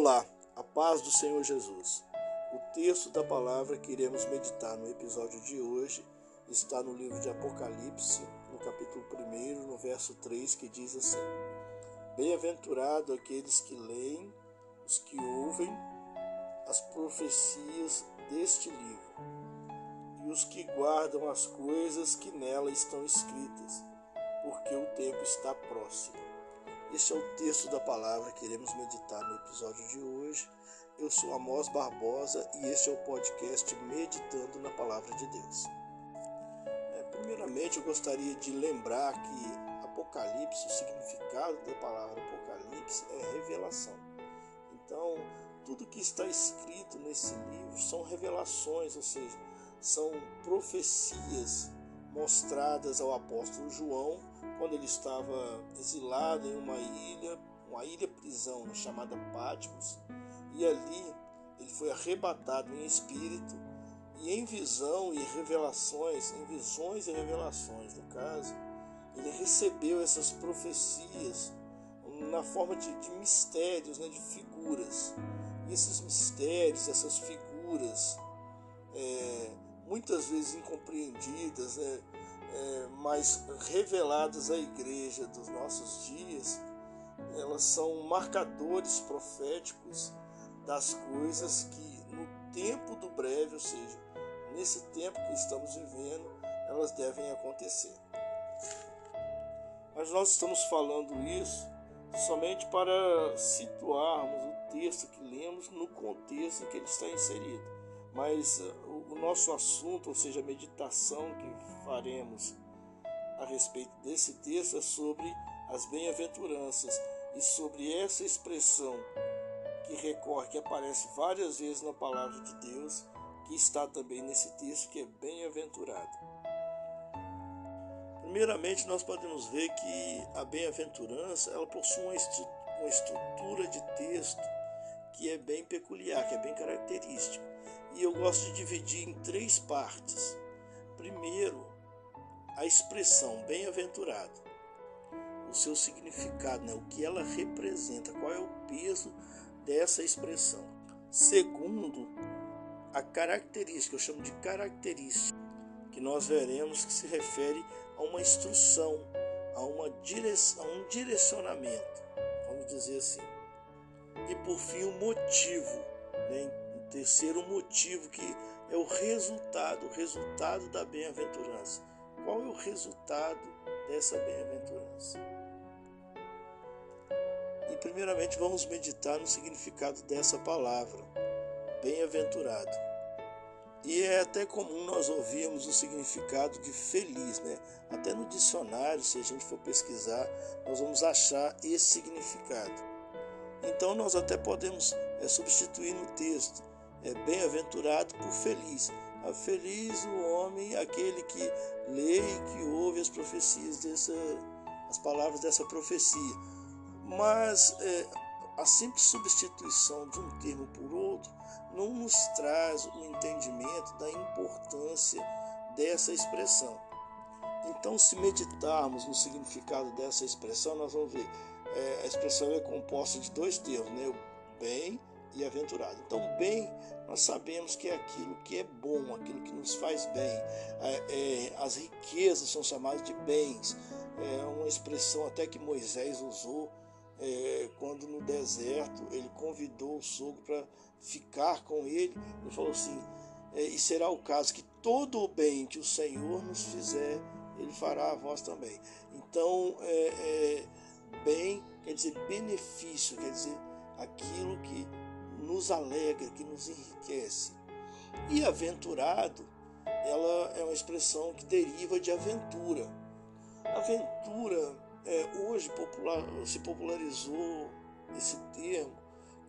Olá, a paz do Senhor Jesus. O texto da palavra que iremos meditar no episódio de hoje está no livro de Apocalipse, no capítulo 1, no verso 3, que diz assim: Bem-aventurado aqueles que leem, os que ouvem as profecias deste livro e os que guardam as coisas que nela estão escritas, porque o tempo está próximo. Este é o texto da palavra que iremos meditar no episódio de hoje. Eu sou Amós Barbosa e este é o podcast Meditando na Palavra de Deus. É, primeiramente, eu gostaria de lembrar que Apocalipse, o significado da palavra Apocalipse é revelação. Então, tudo que está escrito nesse livro são revelações, ou seja, são profecias mostradas ao apóstolo João quando ele estava exilado em uma ilha, uma ilha prisão chamada Patmos, e ali ele foi arrebatado em espírito e em visão e revelações, em visões e revelações, no caso, ele recebeu essas profecias na forma de, de mistérios, né, de figuras. E esses mistérios, essas figuras, é, muitas vezes incompreendidas, né, é, mas reveladas à igreja dos nossos dias, elas são marcadores proféticos das coisas que no tempo do breve, ou seja, nesse tempo que estamos vivendo, elas devem acontecer. Mas nós estamos falando isso somente para situarmos o texto que lemos no contexto em que ele está inserido. Mas uh, o nosso assunto, ou seja, a meditação que faremos a respeito desse texto é sobre as bem-aventuranças e sobre essa expressão que recorre, que aparece várias vezes na palavra de Deus, que está também nesse texto que é bem-aventurado. Primeiramente, nós podemos ver que a bem-aventurança ela possui uma, uma estrutura de texto que é bem peculiar, que é bem característica. E eu gosto de dividir em três partes. Primeiro, a expressão bem-aventurado, o seu significado, né? o que ela representa, qual é o peso dessa expressão. Segundo, a característica, eu chamo de característica, que nós veremos que se refere a uma instrução, a, uma direção, a um direcionamento, vamos dizer assim. E por fim, o motivo, né? Terceiro motivo que é o resultado, o resultado da bem-aventurança. Qual é o resultado dessa bem-aventurança? E primeiramente vamos meditar no significado dessa palavra, bem-aventurado. E é até comum nós ouvirmos o significado de feliz, né? Até no dicionário, se a gente for pesquisar, nós vamos achar esse significado. Então nós até podemos é, substituir no texto, é bem-aventurado por feliz. A feliz o homem, aquele que lê e que ouve as profecias dessa, as palavras dessa profecia. Mas é, a simples substituição de um termo por outro não nos traz o entendimento da importância dessa expressão. Então, se meditarmos no significado dessa expressão, nós vamos ver é, a expressão é composta de dois termos, né? o bem e aventurado. Então, bem, nós sabemos que é aquilo que é bom, aquilo que nos faz bem. É, é, as riquezas são chamadas de bens. É uma expressão até que Moisés usou é, quando no deserto ele convidou o sogro para ficar com ele. Ele falou assim: é, E será o caso que todo o bem que o Senhor nos fizer, ele fará a vós também. Então, é, é bem quer dizer benefício, quer dizer aquilo que nos alegra, que nos enriquece. E aventurado, ela é uma expressão que deriva de aventura. Aventura, é, hoje popular, se popularizou esse termo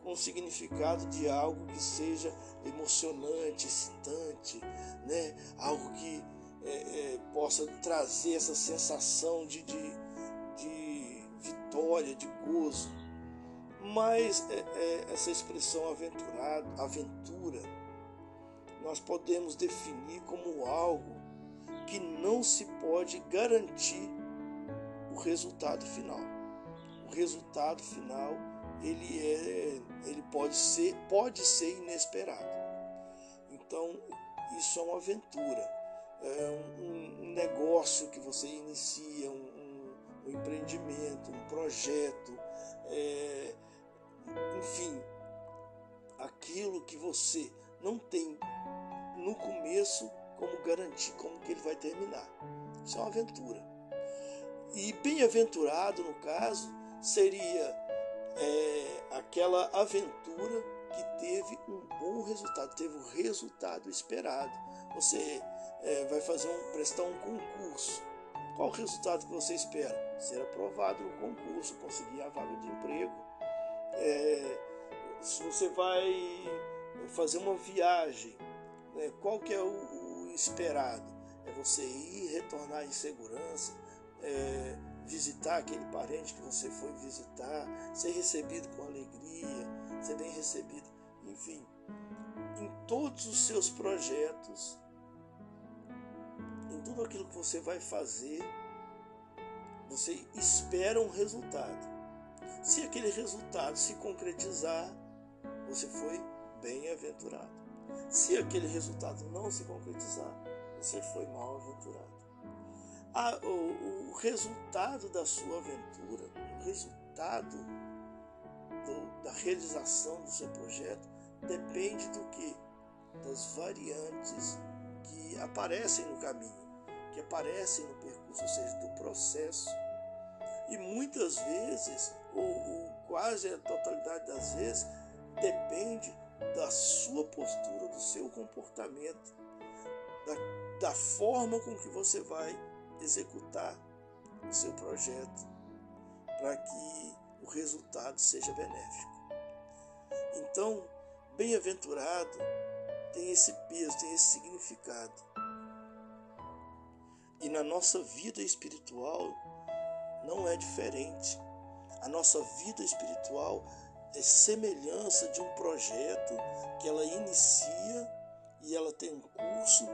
com o significado de algo que seja emocionante, excitante, né? algo que é, é, possa trazer essa sensação de, de, de vitória, de gozo. Mas é, é, essa expressão aventurado, aventura, nós podemos definir como algo que não se pode garantir o resultado final. O resultado final ele é, ele pode ser, pode ser inesperado. Então isso é uma aventura, é um, um negócio que você inicia, um, um, empreendimento, um projeto, é, enfim, aquilo que você não tem no começo como garantir como que ele vai terminar. Isso é uma aventura. E bem-aventurado, no caso, seria é, aquela aventura que teve um bom resultado, teve o resultado esperado. Você é, vai fazer um, prestar um concurso. Qual o resultado que você espera? Ser aprovado no concurso, conseguir a vaga de emprego. É, se você vai fazer uma viagem, né, qual que é o, o esperado? É você ir, retornar em segurança, é, visitar aquele parente que você foi visitar, ser recebido com alegria, ser bem recebido, enfim, em todos os seus projetos, em tudo aquilo que você vai fazer, você espera um resultado. Se aquele resultado se concretizar, você foi bem-aventurado. Se aquele resultado não se concretizar, você foi mal-aventurado o, o, resultado da sua aventura, o resultado do, da realização do seu projeto depende do que? Das variantes que aparecem no caminho, que aparecem no percurso, ou seja, do processo. E muitas vezes, ou, ou quase a totalidade das vezes, depende da sua postura, do seu comportamento, da, da forma com que você vai executar o seu projeto para que o resultado seja benéfico. Então, bem-aventurado tem esse peso, tem esse significado. E na nossa vida espiritual não é diferente. A nossa vida espiritual é semelhança de um projeto que ela inicia e ela tem um curso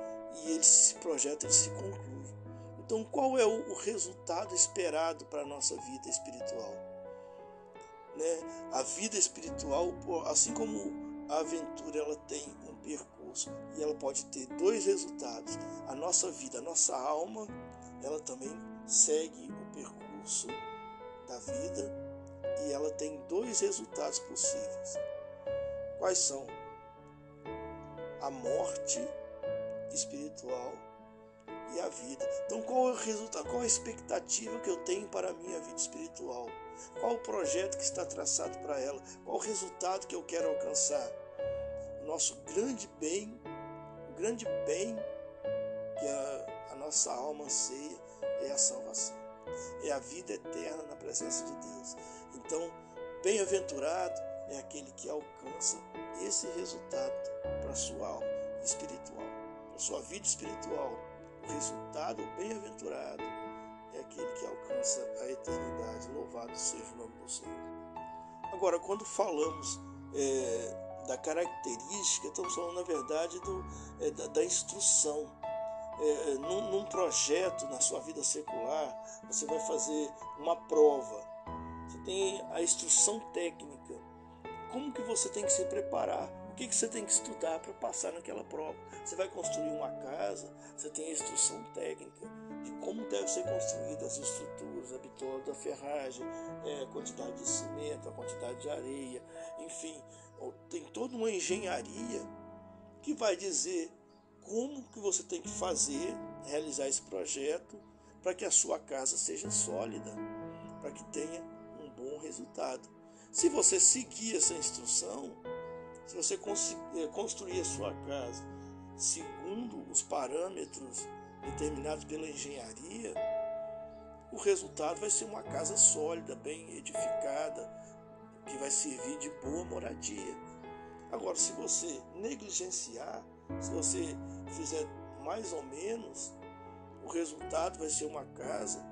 e esse projeto ele se conclui. Então, qual é o resultado esperado para a nossa vida espiritual? Né? A vida espiritual, assim como a aventura, ela tem um percurso e ela pode ter dois resultados. A nossa vida, a nossa alma, ela também segue o percurso da vida e ela tem dois resultados possíveis. Quais são? A morte espiritual e a vida. Então, qual é o resultado? Qual a expectativa que eu tenho para a minha vida espiritual? Qual o projeto que está traçado para ela? Qual o resultado que eu quero alcançar? O nosso grande bem, o grande bem que a, a nossa alma anseia é a salvação, é a vida eterna na presença de Deus. Então, bem-aventurado é aquele que alcança esse resultado para a sua alma espiritual, para a sua vida espiritual o resultado bem-aventurado é aquele que alcança a eternidade. Louvado seja o nome do Senhor. Agora, quando falamos é, da característica, estamos falando, na verdade, do, é, da, da, instrução. É, num, num projeto na sua vida secular, você vai fazer uma prova. Você tem a instrução técnica. Como que você tem que se preparar o que, que você tem que estudar para passar naquela prova? Você vai construir uma casa, você tem a instrução técnica de como deve ser construída as estruturas, a bitola da ferragem, é, a quantidade de cimento, a quantidade de areia, enfim, tem toda uma engenharia que vai dizer como que você tem que fazer, realizar esse projeto para que a sua casa seja sólida, para que tenha um bom resultado. Se você seguir essa instrução, se você eh, construir a sua casa segundo os parâmetros determinados pela engenharia, o resultado vai ser uma casa sólida, bem edificada, que vai servir de boa moradia. Agora, se você negligenciar, se você fizer mais ou menos, o resultado vai ser uma casa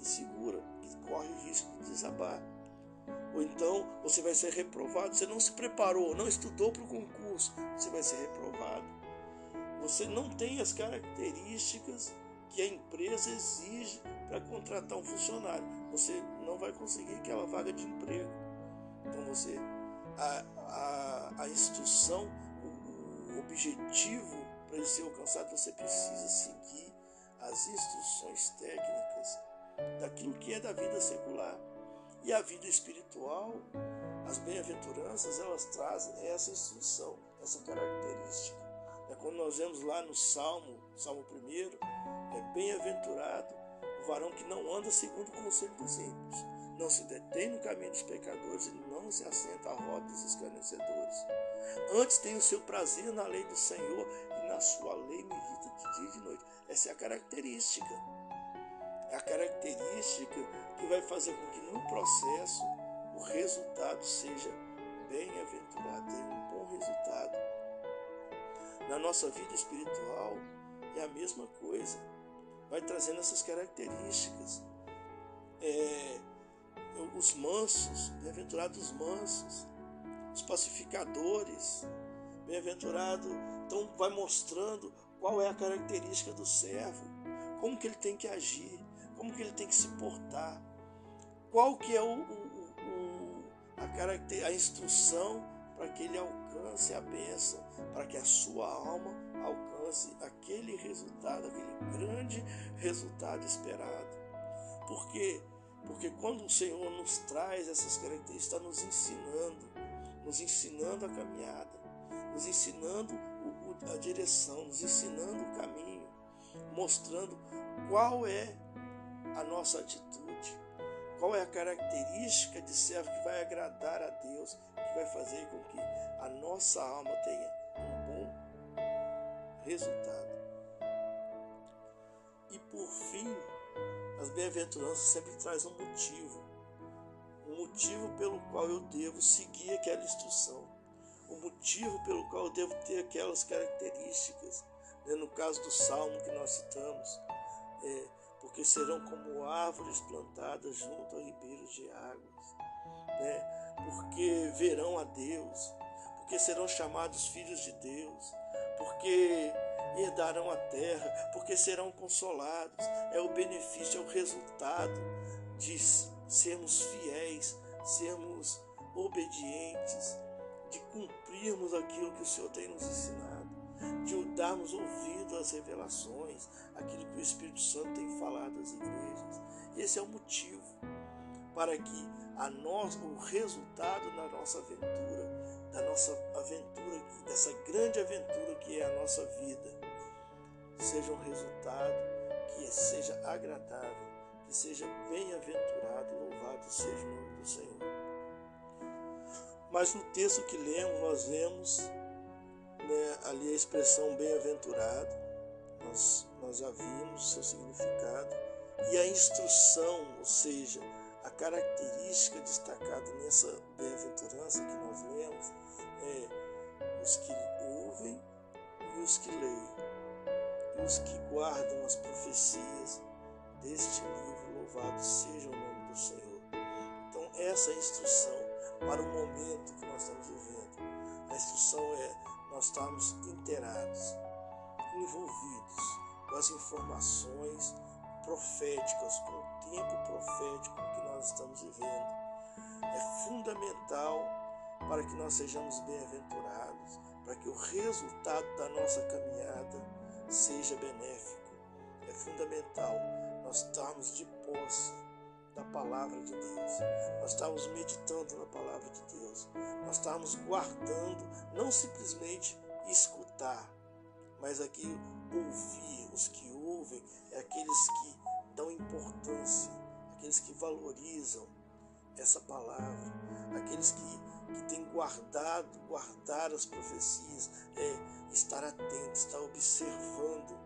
insegura, que corre o risco de desabar. Ou então você vai ser reprovado. Você não se preparou, não estudou para o concurso, você vai ser reprovado. Você não tem as características que a empresa exige para contratar um funcionário. Você não vai conseguir aquela vaga de emprego. Então você a, a, a instrução, o, o objetivo para ser alcançado, você precisa seguir as instruções técnicas daquilo que é da vida secular. E a vida espiritual, as bem-aventuranças, elas trazem essa instrução, essa característica. É quando nós vemos lá no Salmo, Salmo 1, é bem-aventurado o varão que não anda segundo o conselho dos ímpios, não se detém no caminho dos pecadores e não se assenta à roda dos escarnecedores. Antes tem o seu prazer na lei do Senhor na sua lei medita de dia e de noite. Essa é a característica. É a característica que vai fazer com que no processo o resultado seja bem-aventurado, tenha um bom resultado. Na nossa vida espiritual é a mesma coisa. Vai trazendo essas características. É, os mansos, bem-aventurados os mansos, os pacificadores, bem-aventurado, então vai mostrando qual é a característica do servo, como que ele tem que agir, como que ele tem que se portar, qual que é o, o, o a, caracter, a instrução para que ele alcance a bênção, para que a sua alma alcance aquele resultado, aquele grande resultado esperado. Porque porque quando o Senhor nos traz essas características, está nos ensinando, nos ensinando a caminhada, nos ensinando a direção, nos ensinando o caminho, mostrando qual é a nossa atitude, qual é a característica de servo que vai agradar a Deus, que vai fazer com que a nossa alma tenha um bom resultado. E por fim, as bem-aventuranças sempre trazem um motivo, um motivo pelo qual eu devo seguir aquela instrução, o motivo pelo qual eu devo ter aquelas características. Né? No caso do salmo que nós citamos, é, porque serão como árvores plantadas junto a ribeiros de águas, né? porque verão a Deus, porque serão chamados filhos de Deus, porque herdarão a terra, porque serão consolados. É o benefício, é o resultado de sermos fiéis, sermos obedientes, de cumprirmos aquilo que o Senhor tem nos ensinado, de darmos ouvido às revelações, aquilo que o Espírito Santo tem falado às igrejas. Esse é o motivo para que a nós, o resultado da nossa aventura, da nossa aventura, dessa grande aventura que é a nossa vida, seja um resultado que seja agradável, que seja bem-aventurado, louvado seja o nome do Senhor. Mas no texto que lemos, nós vemos né, ali a expressão bem-aventurado, nós, nós já vimos seu significado, e a instrução, ou seja, a característica destacada nessa bem-aventurança que nós lemos é os que ouvem e os que leem. E os que guardam as profecias deste livro, louvado seja o nome do Senhor. Então, essa instrução para o momento que nós estamos vivendo. A instrução é nós estarmos inteirados, envolvidos com as informações proféticas, com o tempo profético que nós estamos vivendo. É fundamental para que nós sejamos bem-aventurados, para que o resultado da nossa caminhada seja benéfico. É fundamental nós estarmos de posse da palavra de Deus. Nós estamos meditando na palavra de Deus. Nós estamos guardando, não simplesmente escutar, mas aqui ouvir. Os que ouvem é aqueles que dão importância, aqueles que valorizam essa palavra, aqueles que, que têm guardado, guardar as profecias, é estar atento, estar observando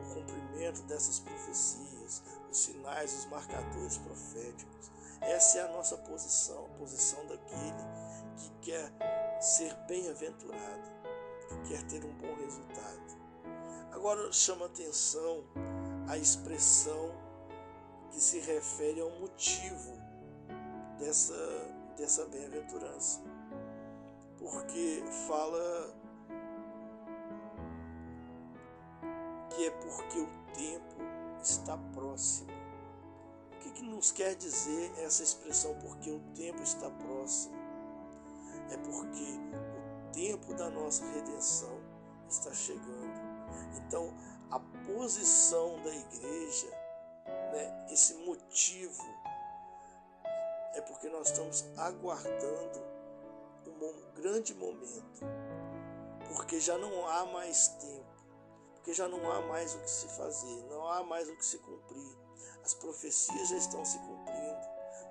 o cumprimento dessas profecias, os sinais, os marcadores proféticos. Essa é a nossa posição, a posição daquele que quer ser bem-aventurado, que quer ter um bom resultado. Agora chama atenção a expressão que se refere ao motivo dessa, dessa bem-aventurança. Porque fala que é porque o tempo está próximo. O que, que nos quer dizer essa expressão porque o tempo está próximo? é porque o tempo da nossa redenção está chegando. Então, a posição da igreja, né, esse motivo, é porque nós estamos aguardando um grande momento, porque já não há mais tempo, porque já não há mais o que se fazer, não há mais o que se cumprir. As profecias já estão se cumprindo,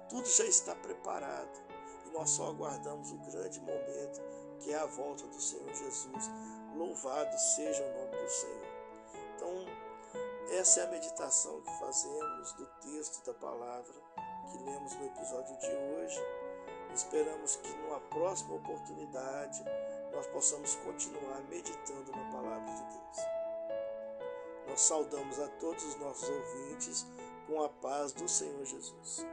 tudo já está preparado e nós só aguardamos o grande momento que é a volta do Senhor Jesus. Louvado seja o nome do Senhor. Então, essa é a meditação que fazemos do texto da palavra que lemos no episódio de hoje. Esperamos que numa próxima oportunidade nós possamos continuar meditando na palavra de Deus. Nós saudamos a todos os nossos ouvintes com a paz do Senhor Jesus.